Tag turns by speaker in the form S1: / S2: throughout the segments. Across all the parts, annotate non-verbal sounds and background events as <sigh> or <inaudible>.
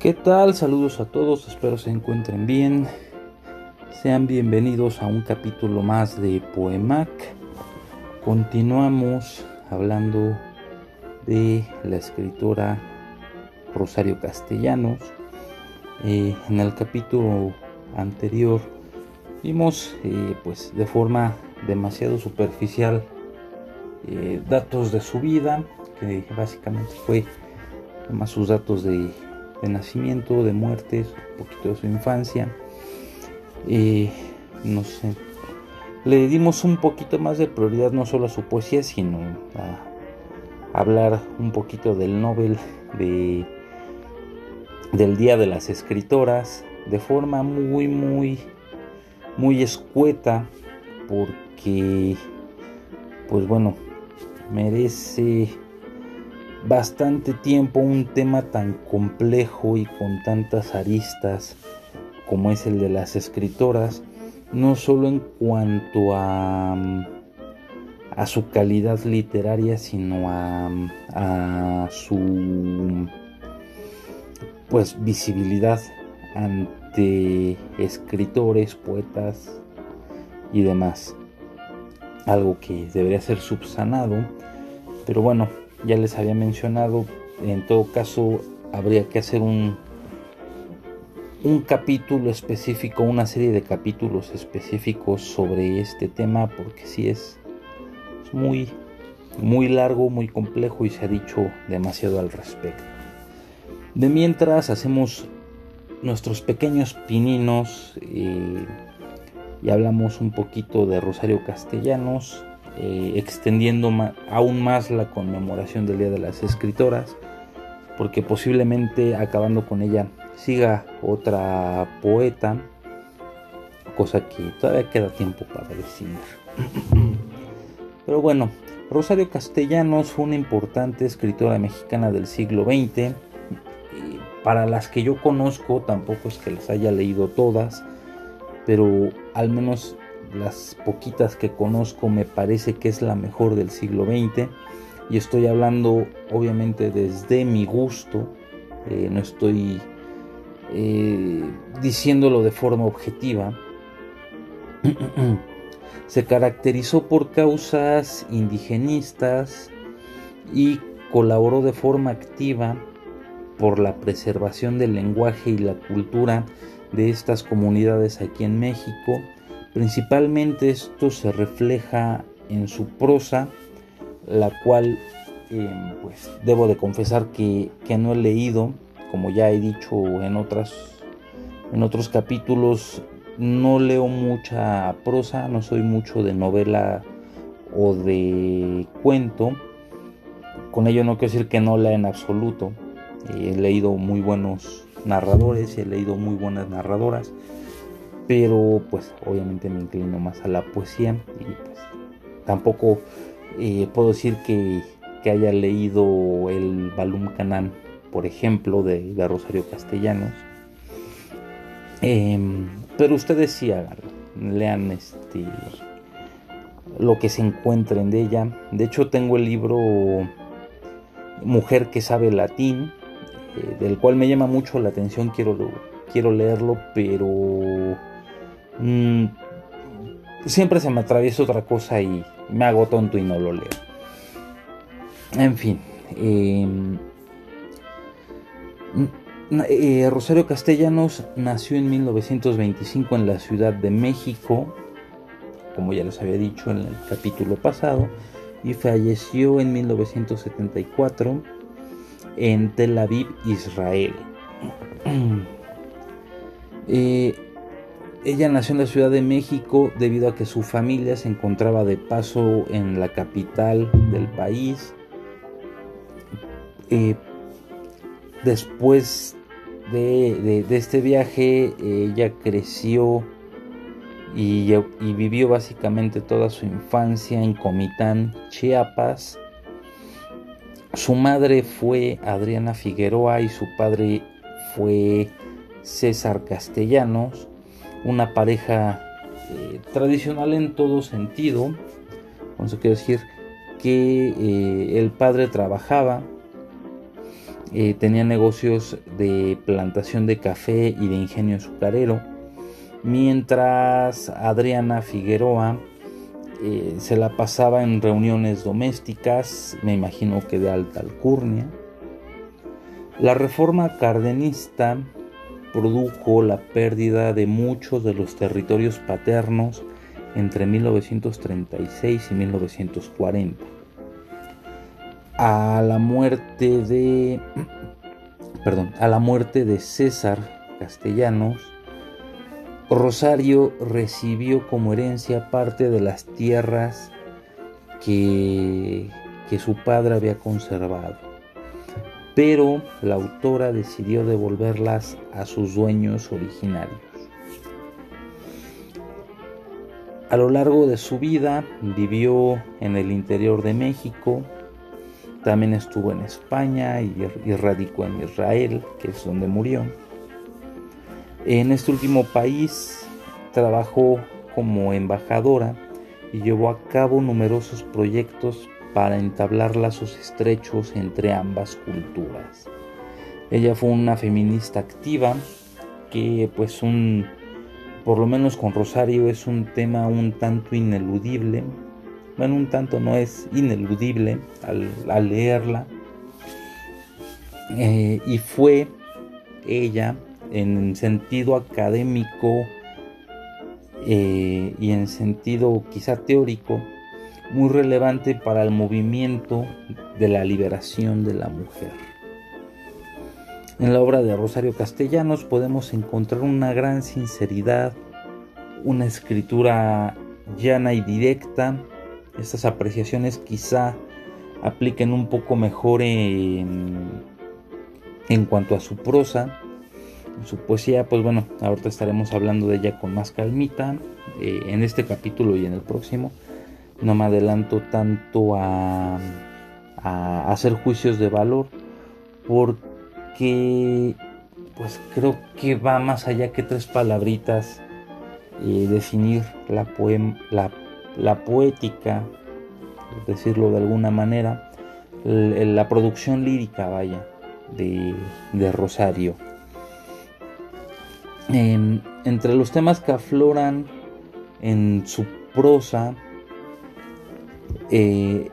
S1: ¿Qué tal? Saludos a todos, espero se encuentren bien. Sean bienvenidos a un capítulo más de Poemac. Continuamos hablando de la escritora Rosario Castellanos. Eh, en el capítulo anterior vimos eh, pues de forma demasiado superficial eh, datos de su vida, que básicamente fue más sus datos de de nacimiento, de muertes, un poquito de su infancia. Eh, no sé, le dimos un poquito más de prioridad no solo a su poesía, sino a hablar un poquito del Nobel de, del Día de las Escritoras de forma muy, muy, muy escueta, porque, pues bueno, merece bastante tiempo un tema tan complejo y con tantas aristas como es el de las escritoras, no solo en cuanto a, a su calidad literaria, sino a, a su pues visibilidad ante escritores, poetas y demás. Algo que debería ser subsanado, pero bueno, ya les había mencionado, en todo caso habría que hacer un, un capítulo específico, una serie de capítulos específicos sobre este tema, porque sí es, muy, muy largo, muy complejo y se ha dicho demasiado al respecto. De mientras hacemos nuestros pequeños pininos eh, y hablamos un poquito de Rosario Castellanos, eh, extendiendo aún más la conmemoración del Día de las Escritoras, porque posiblemente acabando con ella siga otra poeta, cosa que todavía queda tiempo para decidir. <coughs> Pero bueno, Rosario Castellanos fue una importante escritora mexicana del siglo XX. Para las que yo conozco, tampoco es que las haya leído todas, pero al menos las poquitas que conozco me parece que es la mejor del siglo XX y estoy hablando obviamente desde mi gusto, eh, no estoy eh, diciéndolo de forma objetiva. <clears throat> Se caracterizó por causas indigenistas y colaboró de forma activa por la preservación del lenguaje y la cultura de estas comunidades aquí en México Principalmente esto se refleja en su prosa, la cual em, pues debo de confesar que, no he leído, como ya he dicho en, otras, en otros capítulos, no leo mucha prosa, no soy mucho de novela o de cuento. Con ello no quiero decir que no lea en absoluto. He leído muy buenos narradores, he leído muy buenas narradoras pero pues obviamente me inclino más a la poesía y pues tampoco eh, puedo decir que, haya leído el Balum Canán, por ejemplo, de, Rosario Castellanos. Em, pero ustedes sí háganlo, lean este, lo que se encuentren de ella. De hecho, tengo el libro Mujer que sabe latín, eh, del cual me llama mucho la atención, quiero, quiero leerlo, pero Mm, siempre se me atraviesa otra cosa y me hago tonto y no lo leo. En fin. Em, eh, Rosario Castellanos nació en 1925 en la Ciudad de México, como ya les había dicho en el capítulo pasado, y falleció en 1974 en Tel Aviv, Israel. <clears throat> eh, ella nació en la Ciudad de México debido a que su familia se encontraba de paso en la capital del país. Eh, después de, este viaje, ella creció y, y, vivió básicamente toda su infancia en Comitán, Chiapas. Su madre fue Adriana Figueroa y su padre fue César Castellanos una pareja eh, tradicional en todo sentido. Con eso quiero decir que eh, el padre trabajaba eh, tenía negocios de plantación de café y de ingenio azucarero, mientras Adriana Figueroa se la pasaba en reuniones domésticas, me imagino que de alta alcurnia. La reforma cardenista produjo la pérdida de muchos de los territorios paternos entre 1936 y 1940. A la muerte de <clears throat> perdón, a la muerte de César Castellanos, Rosario recibió como herencia parte de las tierras que, que su padre había conservado, pero la autora decidió devolverlas a sus dueños originarios. A lo largo de su vida vivió en el interior de México, también estuvo en España y, radicó en Israel, que es donde murió. En este último país trabajó como embajadora y llevó a cabo numerosos proyectos para entablar lazos estrechos entre ambas culturas. Ella fue una feminista activa que pues un por lo menos con Rosario es un tema un tanto ineludible. Bueno, un tanto no es ineludible al, leerla. Eh, y fue ella en sentido académico eh, y en sentido quizá teórico muy relevante para el movimiento de la liberación de la mujer. En la obra de Rosario Castellanos podemos encontrar una gran sinceridad, una escritura llana y directa. Estas apreciaciones quizá apliquen un poco mejor en, cuanto a su prosa. En su poesía, pues bueno, ahorita estaremos hablando de ella con más calmita eh, en este capítulo y en el próximo. No me adelanto tanto a, hacer juicios de valor porque que pues creo que va más allá que tres palabritas definir la, la, poética, decirlo de alguna manera, la producción lírica, vaya, de, Rosario. entre los temas que afloran en su prosa eh,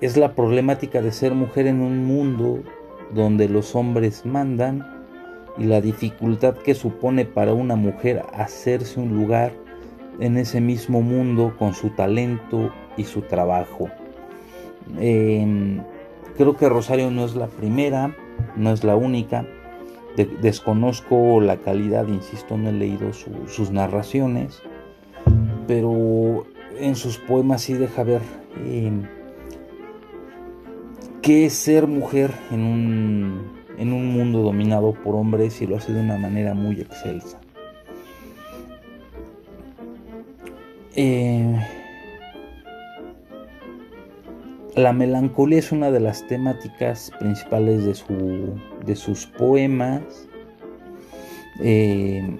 S1: es la problemática de ser mujer en un mundo donde los hombres mandan y la dificultad que supone para una mujer hacerse un lugar en ese mismo mundo con su talento y su trabajo. Em, creo que Rosario no es la primera, no es la única. desconozco la calidad, insisto, no he leído sus narraciones, pero en sus poemas sí deja ver em, qué es ser mujer en un, en un mundo dominado por hombres y lo hace de una manera muy excelsa. Eh, la melancolía es una de las temáticas principales de, su, de sus poemas. Eh,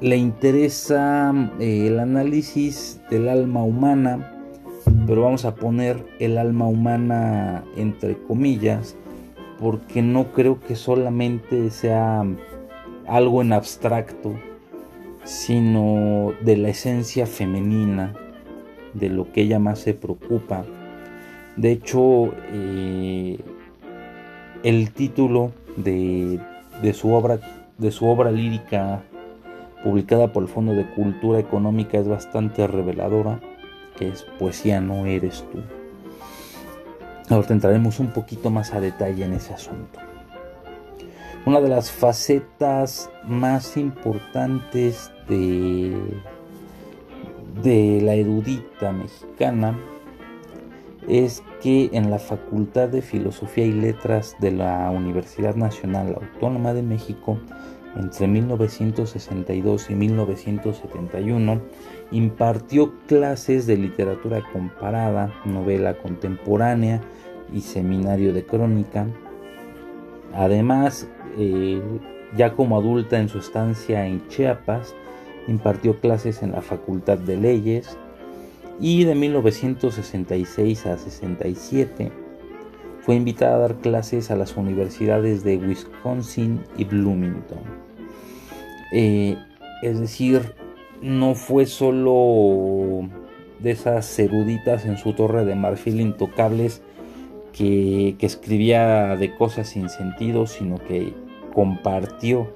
S1: le interesa eh, el análisis del alma humana pero vamos a poner el alma humana entre comillas, porque no creo que solamente sea algo en abstracto, sino de la esencia femenina, de lo que ella más se preocupa. De hecho, eh, el título de, de, su obra, de su obra lírica publicada por el Fondo de Cultura Económica es bastante reveladora que es Poesía no eres tú. Ahora entraremos un poquito más a detalle en ese asunto. Una de las facetas más importantes de, de la erudita mexicana es que en la Facultad de Filosofía y Letras de la Universidad Nacional Autónoma de México, entre 1962 y 1971, impartió clases de literatura comparada, novela contemporánea y seminario de crónica. Además, eh, ya como adulta en su estancia en Chiapas, impartió clases en la Facultad de Leyes y de 1966 a 67 fue invitada a dar clases a las universidades de Wisconsin y Bloomington. Eh, es decir, no fue solo de esas eruditas en su torre de marfil intocables que, escribía de cosas sin sentido, sino que compartió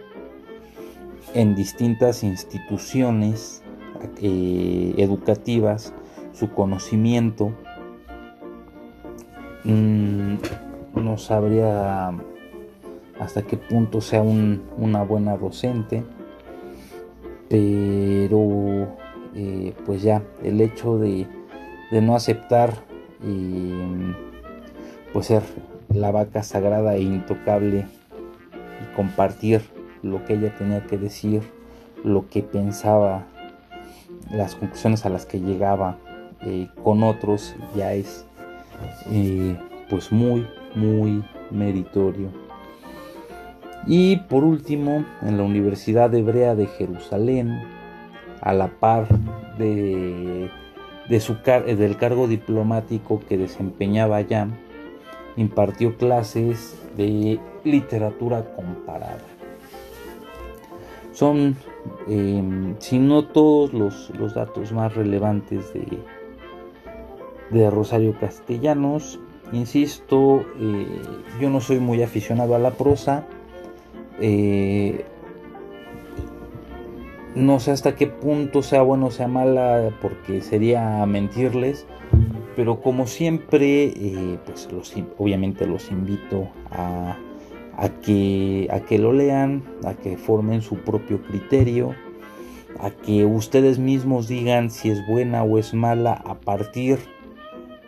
S1: en distintas instituciones eh, educativas su conocimiento. Mm, no sabría hasta qué punto sea una buena docente, pero eh, pues ya el hecho de, no aceptar eh, pues ser la vaca sagrada e intocable y compartir lo que ella tenía que decir, lo que pensaba, las conclusiones a las que llegaba eh, con otros ya es pues muy muy meritorio. Y por último, en la Universidad Hebrea de Jerusalén, a la par de, su del cargo diplomático que desempeñaba allá, impartió clases de literatura comparada. Son, em, si no todos los, datos más relevantes de, de Rosario Castellanos, insisto, eh, yo no soy muy aficionado a la prosa, eh, no sé hasta qué punto sea bueno o sea mala, porque sería mentirles. Pero como siempre, eh, pues obviamente los invito a, que, a que lo lean, a que formen su propio criterio, a que ustedes mismos digan si es buena o es mala a partir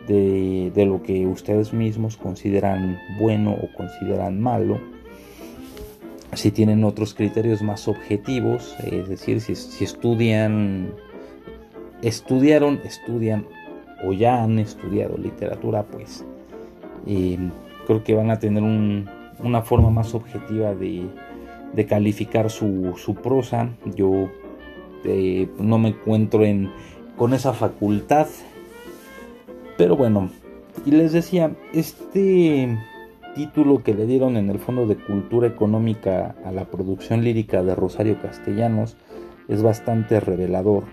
S1: de, de lo que ustedes mismos consideran bueno o consideran malo si tienen otros criterios más objetivos, es decir, si, estudian, estudiaron, estudian o ya han estudiado literatura, pues eh, creo que van a tener una forma más objetiva de, calificar su, prosa. Yo eh, no me encuentro en, con esa facultad, pero bueno, y les decía, este título que le dieron en el Fondo de Cultura Económica a la producción lírica de Rosario Castellanos es bastante revelador.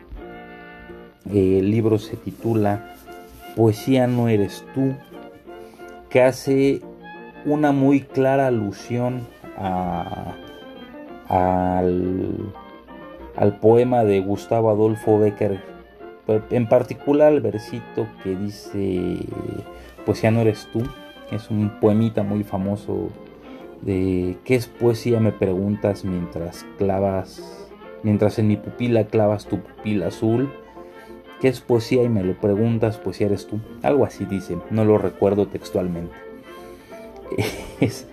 S1: El libro se titula Poesía no eres tú, que hace una muy clara alusión al, al poema de Gustavo Adolfo Becker, en particular el versito que dice Poesía no eres tú es un poemita muy famoso de ¿qué es poesía? me preguntas mientras clavas, mientras en mi pupila clavas tu pupila azul. ¿Qué es poesía? Y me lo preguntas, pues si eres tú. Algo así dice, no lo recuerdo textualmente. <laughs>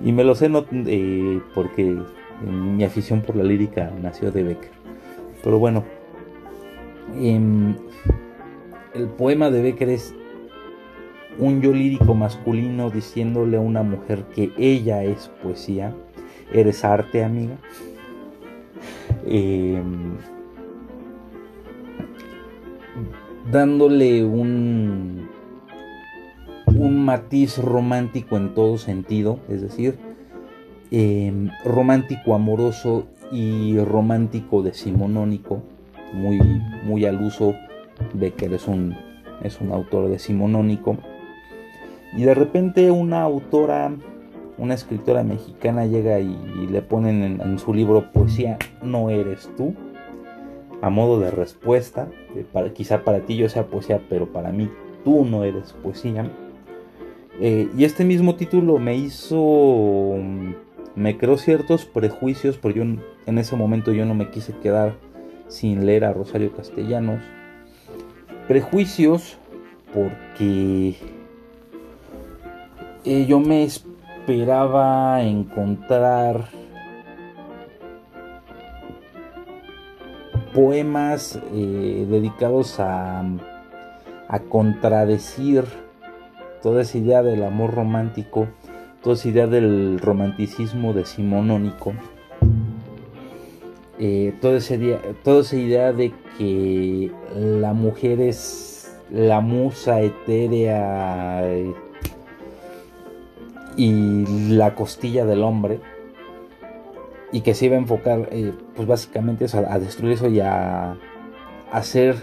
S1: y me lo sé no, eh, porque mi afición por la lírica nació de Becker. Pero bueno, em, el poema de Becker es un yo lírico masculino diciéndole a una mujer que ella es poesía, eres arte amiga. Em, dándole un, un matiz romántico en todo sentido, es decir, em, romántico amoroso y romántico decimonónico, muy, muy al uso de que eres un, es un autor decimonónico y de repente una autora, una escritora mexicana llega y, le ponen en, su libro Poesía no eres tú, a modo de respuesta. Quizá para ti yo sea poesía, pero para mí tú no eres poesía. Eh, y este mismo título me hizo, me creó ciertos prejuicios, porque yo en ese momento yo no me quise quedar sin leer a Rosario Castellanos. Prejuicios porque eh, yo me esperaba encontrar poemas eh, dedicados a, a contradecir toda esa idea del amor romántico, toda esa idea del romanticismo decimonónico. eh, toda, toda esa idea de que la mujer es la musa etérea y la costilla del hombre y que se iba a enfocar eh, pues básicamente a, destruir eso y a hacer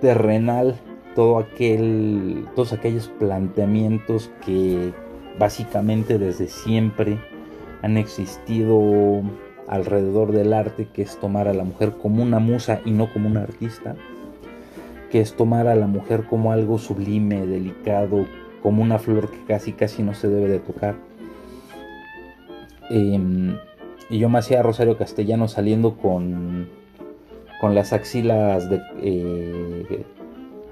S1: terrenal todo aquel todos aquellos planteamientos que básicamente desde siempre han existido alrededor del arte, que es tomar a la mujer como una musa y no como una artista, que es tomar a la mujer como algo sublime, delicado, como una flor que casi casi no se debe de tocar. Em, y yo me hacía Rosario Castellano saliendo con, con las axilas de, eh,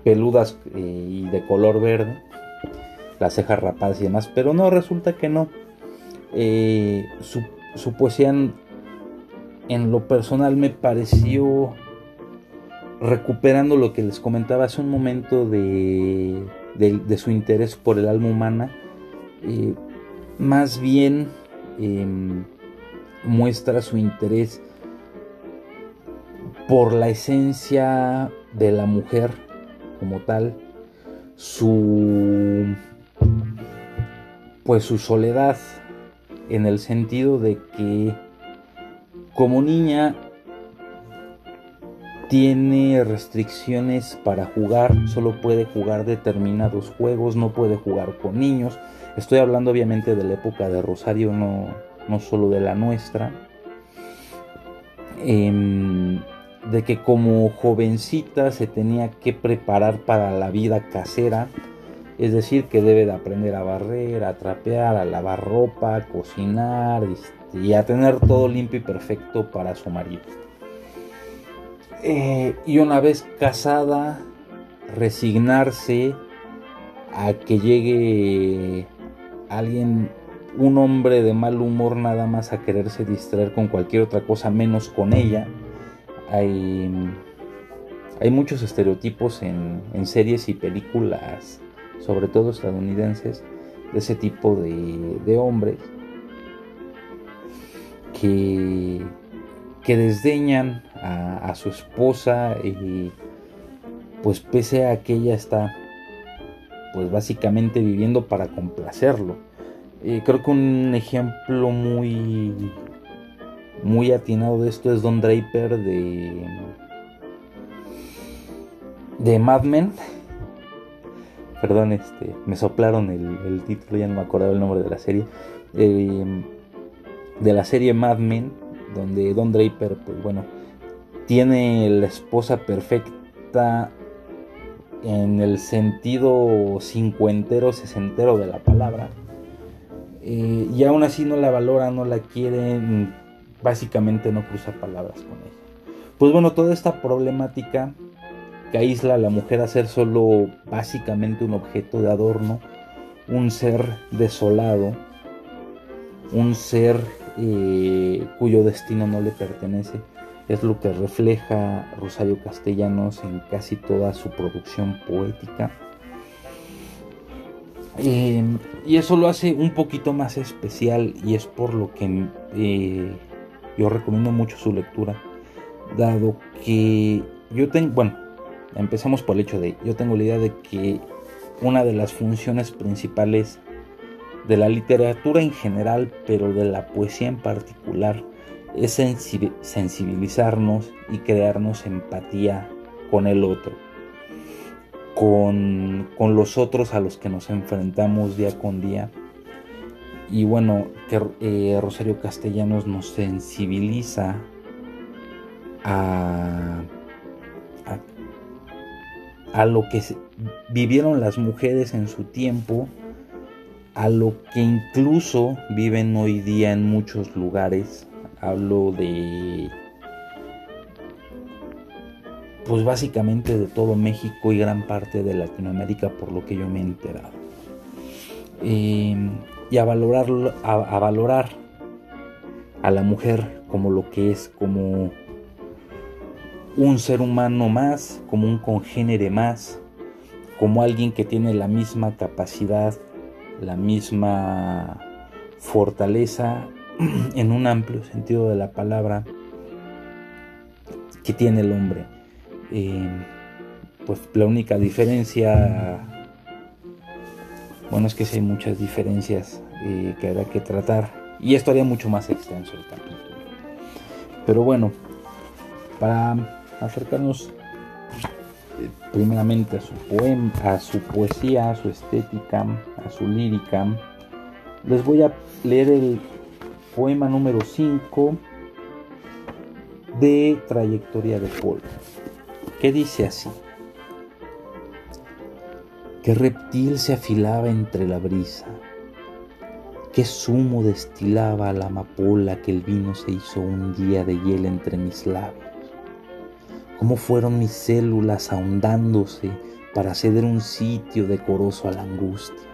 S1: peludas eh, y de color verde, las cejas rapadas y demás, pero no, resulta que no. Eh, su, su, poesía en, lo personal me pareció recuperando lo que les comentaba hace un momento de, de, su interés por el alma humana, eh, más bien em, muestra su interés por la esencia de la mujer como tal, su pues su soledad en el sentido de que como niña tiene restricciones para jugar, solo puede jugar determinados juegos, no puede jugar con niños. Estoy hablando obviamente de la época de Rosario, no, no solo de la nuestra. Em, de que como jovencita se tenía que preparar para la vida casera, es decir, que debe de aprender a barrer, a trapear, a lavar ropa, a cocinar este, y a tener todo limpio y perfecto para su marido. Eh, y una vez casada, resignarse a que llegue alguien, un hombre de mal humor nada más a quererse distraer con cualquier otra cosa menos con ella. Hay, hay muchos estereotipos en, series y películas sobre todo estadounidenses, de ese tipo de, hombres que, que desdeñan a, su esposa y pues pese a que ella está pues básicamente viviendo para complacerlo. Eh, creo que un ejemplo muy muy atinado de esto es Don Draper de de Mad Men perdón, este, me soplaron el, título, ya no me acordaba el nombre de la serie, eh, de la serie Mad Men, donde Don Draper, pues bueno, tiene la esposa perfecta en el sentido cincuentero, sesentero de la palabra, eh, y aún así no la valora, no la quiere, básicamente no cruza palabras con ella. Pues bueno, toda esta problemática que aísla a la mujer a ser solo básicamente un objeto de adorno, un ser desolado, un ser eh, cuyo destino no le pertenece. Es lo que refleja Rosario Castellanos en casi toda su producción poética. Eh, y eso lo hace un poquito más especial y es por lo que eh, yo recomiendo mucho su lectura, dado que yo tengo, bueno, Empezamos por el hecho de, yo tengo la idea de que una de las funciones principales de la literatura en general, pero de la poesía en particular, es sensibilizarnos y crearnos empatía con el otro, con, los otros a los que nos enfrentamos día con día. Y bueno, que eh, Rosario Castellanos nos sensibiliza a a lo que vivieron las mujeres en su tiempo, a lo que incluso viven hoy día en muchos lugares. Hablo de, pues básicamente de todo México y gran parte de Latinoamérica por lo que yo me he enterado. Em, y a valorar, a valorar a la mujer como lo que es, como un ser humano más, como un congénere más, como alguien que tiene la misma capacidad, la misma fortaleza <clears throat> en un amplio sentido de la palabra que tiene el hombre. Eh, pues la única diferencia, bueno, es que sí hay muchas diferencias eh, que habrá que tratar. Y esto haría mucho más extenso. Pero bueno, para acercarnos primeramente a su poema, a su poesía, a su estética, a su lírica, les voy a leer el poema número 5 de Trayectoria de Paul, que dice así. ¿Qué reptil se afilaba entre la brisa? ¿Qué zumo destilaba la amapola que el vino se hizo un día de hiel entre mis labios? cómo fueron mis células ahondándose para ceder un sitio decoroso a la angustia,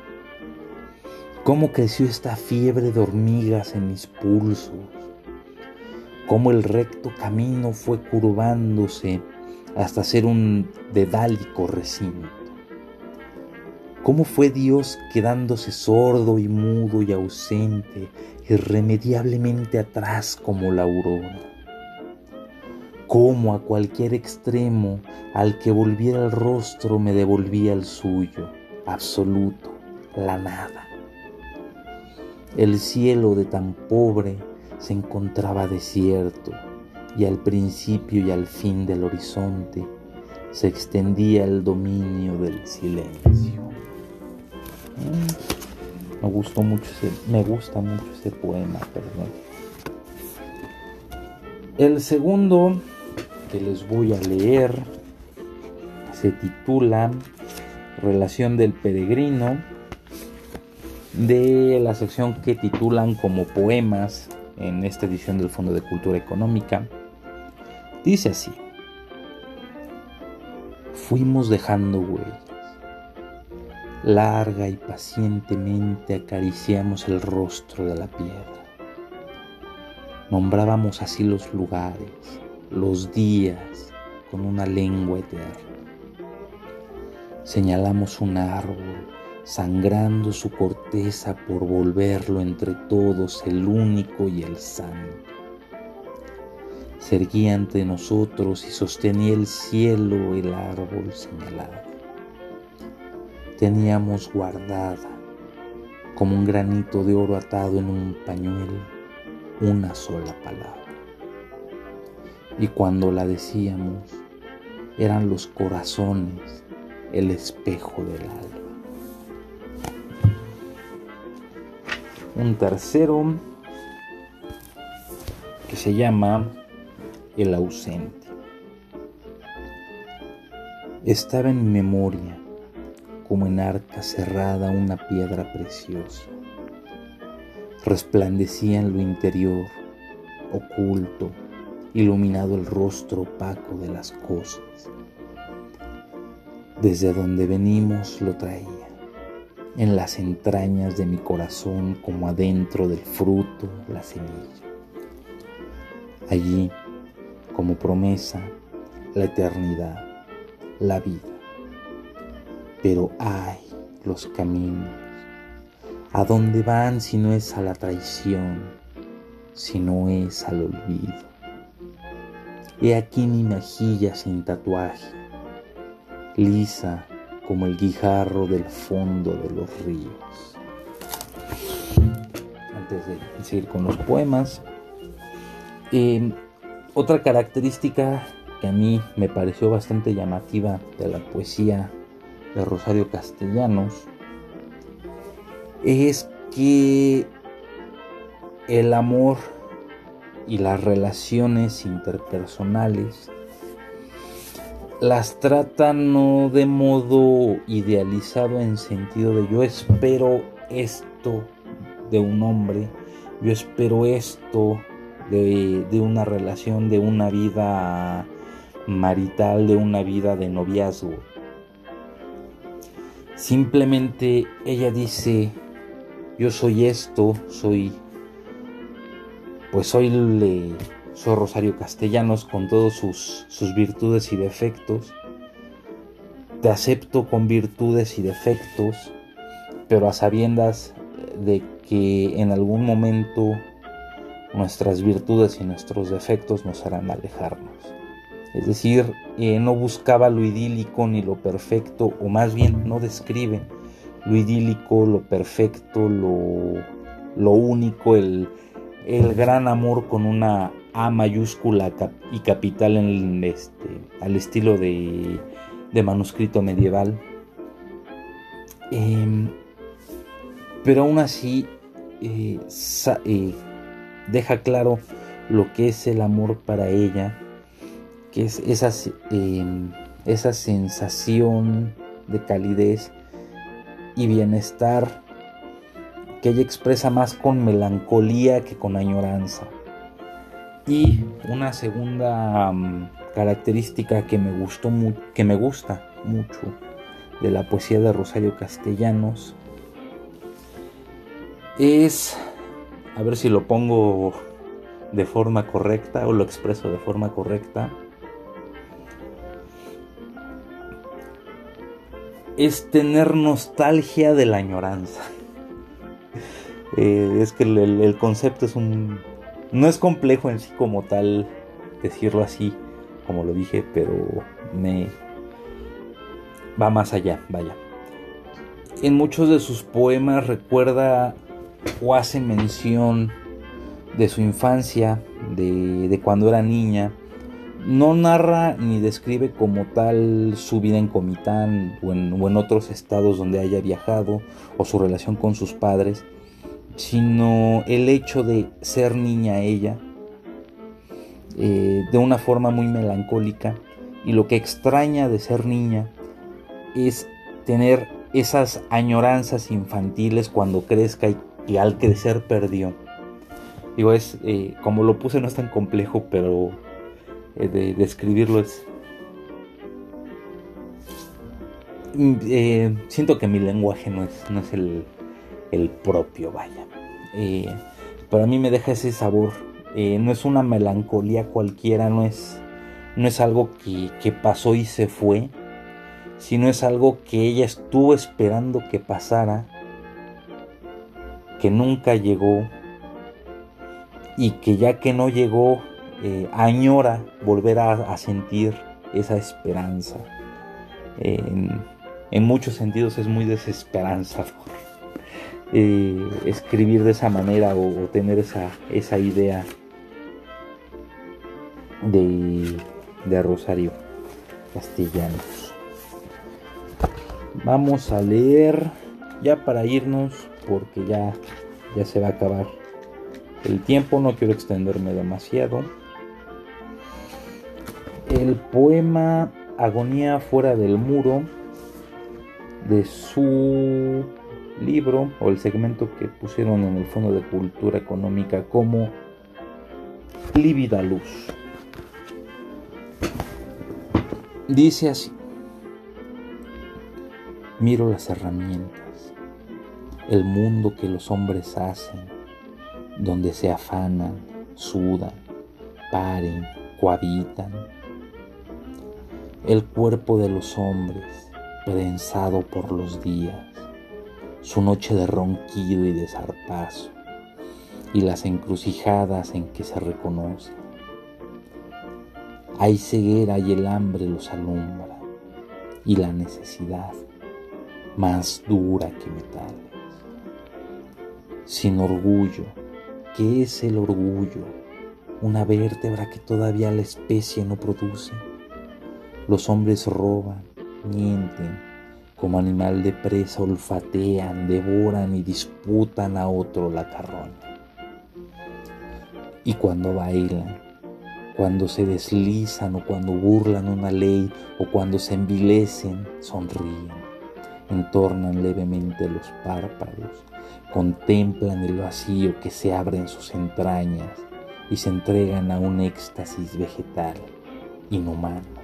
S1: cómo creció esta fiebre de hormigas en mis pulsos, cómo el recto camino fue curvándose hasta ser un dedálico recinto. ¿Cómo fue Dios quedándose sordo y mudo y ausente, irremediablemente atrás como la aurora? como a cualquier extremo al que volviera el rostro me devolvía el suyo, absoluto, la nada. El cielo de tan pobre se encontraba desierto y al principio y al fin del horizonte se extendía el dominio del silencio. Mm, me gustó mucho ese, me gusta mucho ese poema, perdón. El segundo que les voy a leer se titula Relación del Peregrino de la sección que titulan como poemas en esta edición del Fondo de Cultura Económica. Dice así, fuimos dejando huellas. Larga y pacientemente acariciamos el rostro de la piedra. Nombrábamos así los lugares, los días con una lengua eterna. Señalamos un árbol, sangrando su corteza por volverlo entre todos el único y el santo. Se erguía ante nosotros y sostenía el cielo el árbol señalado. Teníamos guardada, como un granito de oro atado en un pañuelo, una sola palabra y cuando la decíamos eran los corazones el espejo del alma. Un tercero que se llama El ausente. Estaba en memoria como en arca cerrada una piedra preciosa. Resplandecía en lo interior, oculto, iluminado el rostro opaco de las cosas. Desde donde venimos lo traía, en las entrañas de mi corazón como adentro del fruto la semilla. Allí, como promesa, la eternidad, la vida. Pero hay los caminos. ¿A dónde van si no es a la traición, si no es al olvido? He aquí mi mejilla sin tatuaje, lisa como el guijarro del fondo de los ríos. Antes de seguir con los poemas, em, otra característica que a mí me pareció bastante llamativa de la poesía de Rosario Castellanos es que el amor y las relaciones interpersonales las tratan no de modo idealizado en sentido de yo espero esto de un hombre, yo espero esto de, de una relación, de una vida marital, de una vida de noviazgo. Simplemente ella dice, yo soy esto, soy pues hoy le soy Rosario Castellanos con todos sus, sus virtudes y defectos. Te acepto con virtudes y defectos, pero a sabiendas de que en algún momento nuestras virtudes y nuestros defectos nos harán alejarnos. Es decir, eh, no buscaba lo idílico ni lo perfecto, o más bien no describe lo idílico, lo perfecto, lo, lo único, el, el gran amor con una A mayúscula y capital en este, al estilo de, manuscrito medieval. Em, pero aún así eh, eh, deja claro lo que es el amor para ella, que es esa, em, esa sensación de calidez y bienestar que ella expresa más con melancolía que con añoranza. Y una segunda mm, característica que me gustó que me gusta mucho de la poesía de Rosario Castellanos es a ver si lo pongo de forma correcta o lo expreso de forma correcta. Es tener nostalgia de la añoranza. <laughs> Eh, es que el, concepto es un... No es complejo en sí como tal decirlo así, como lo dije, pero me... Va más allá, vaya. En muchos de sus poemas recuerda o hace mención de su infancia, de, cuando era niña. No narra ni describe como tal su vida en Comitán o en, o en otros estados donde haya viajado o su relación con sus padres, sino el hecho de ser niña ella, eh, de una forma muy melancólica, y lo que extraña de ser niña es tener esas añoranzas infantiles cuando crezca y, al crecer perdió. Digo, es, eh, como lo puse no es tan complejo, pero eh, de describirlo es... Mm, siento que mi lenguaje no es, no es el, el propio, vaya. Eh, para mí me deja ese sabor. Eh, no es una melancolía cualquiera, no es, no es algo que, pasó y se fue, sino es algo que ella estuvo esperando que pasara, que nunca llegó y que ya que no llegó, eh, añora volver a, sentir esa esperanza. en, en muchos sentidos es muy desesperanzador. Eh, escribir de esa manera o, tener esa, esa idea de, de Rosario Castellanos. Vamos a leer ya para irnos porque ya, ya se va a acabar el tiempo, no quiero extenderme demasiado. El poema Agonía fuera del muro de su libro o el segmento que pusieron en el Fondo de Cultura Económica como Lívida Luz. Dice así, miro las herramientas, el mundo que los hombres hacen, donde se afanan, sudan, paren, cohabitan, el cuerpo de los hombres prensado por los días su noche de ronquido y de zarpazo, y las encrucijadas en que se reconoce. Hay ceguera y el hambre los alumbra, y la necesidad, más dura que metales. Sin orgullo, ¿qué es el orgullo? Una vértebra que todavía la especie no produce. Los hombres roban, mienten, como animal de presa olfatean, devoran y disputan a otro la carroña. Y cuando bailan, cuando se deslizan o cuando burlan una ley o cuando se envilecen, sonríen, entornan levemente los párpados, contemplan el vacío que se abre en sus entrañas y se entregan a un éxtasis vegetal, inhumano.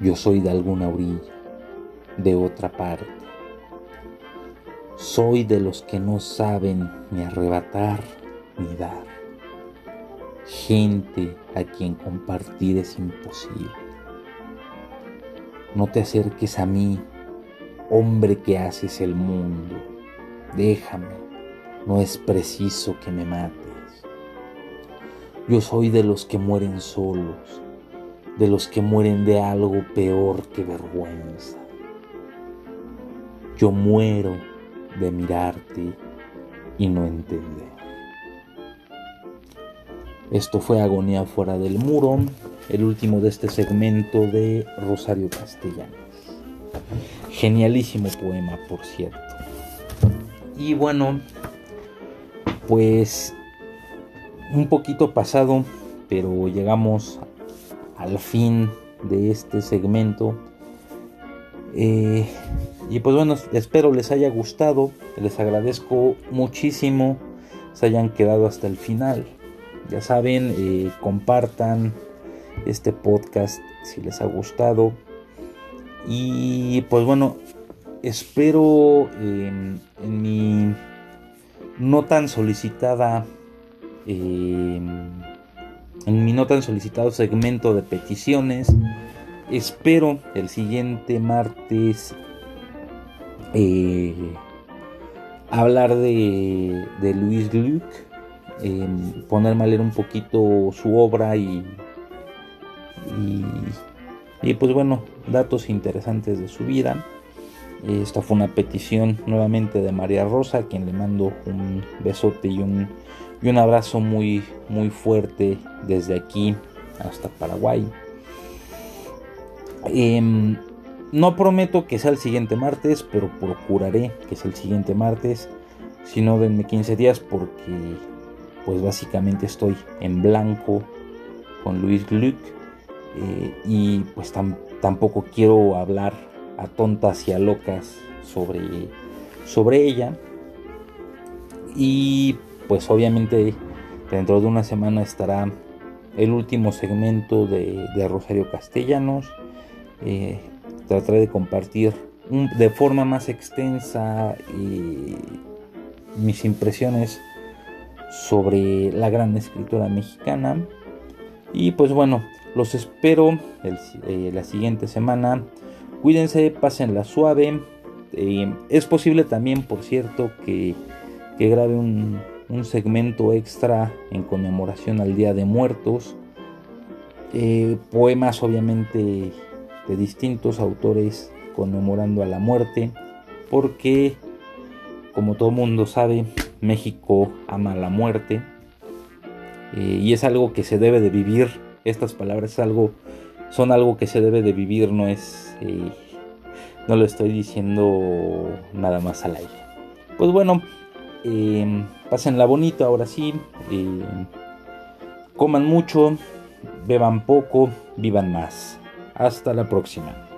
S1: Yo soy de alguna orilla, de otra parte. Soy de los que no saben ni arrebatar ni dar. Gente a quien compartir es imposible. No te acerques a mí, hombre que haces el mundo. Déjame, no es preciso que me mates. Yo soy de los que mueren solos, de los que mueren de algo peor que vergüenza. Yo muero de mirarte y no entender. Esto fue Agonía fuera del muro, el último de este segmento de Rosario Castellanos. Genialísimo poema, por cierto. Y bueno, pues un poquito pasado, pero llegamos al fin de este segmento. Eh, y pues bueno, espero les haya gustado. Les agradezco muchísimo se hayan quedado hasta el final. Ya saben, eh, compartan este podcast si les ha gustado. Y pues bueno, espero en mi no tan solicitada em, en mi no tan solicitado segmento de peticiones espero el siguiente martes eh, hablar de, Luis Gluck, eh, ponerme a leer un poquito su obra y, y, pues bueno, datos interesantes de su vida. Esta fue una petición nuevamente de María Rosa, a quien le mando un besote y un, y un abrazo muy, muy fuerte desde aquí hasta Paraguay. Em, no prometo que sea el siguiente martes, pero procuraré que sea el siguiente martes. Si no, denme 15 días porque pues básicamente estoy en blanco con Luis Gluck eh, y pues tampoco quiero hablar a tontas y a locas sobre, sobre ella. Y pues obviamente dentro de una semana estará el último segmento de, Rosario Castellanos. Eh, trataré de compartir de forma más extensa mis impresiones sobre la gran escritora mexicana. Y pues bueno, los espero eh, la siguiente semana. Cuídense, la suave. Eh, es posible también, por cierto, que, grabe un, segmento extra en conmemoración al Día de Muertos. Eh, poemas obviamente de distintos autores conmemorando a la muerte, porque como todo mundo sabe, México ama la muerte eh, y es algo que se debe de vivir. Estas palabras son algo que se debe de vivir, no es, eh, no lo estoy diciendo nada más al aire. Pues bueno, eh, la bonito ahora sí, eh, coman mucho, beban poco, vivan más. Hasta la próxima.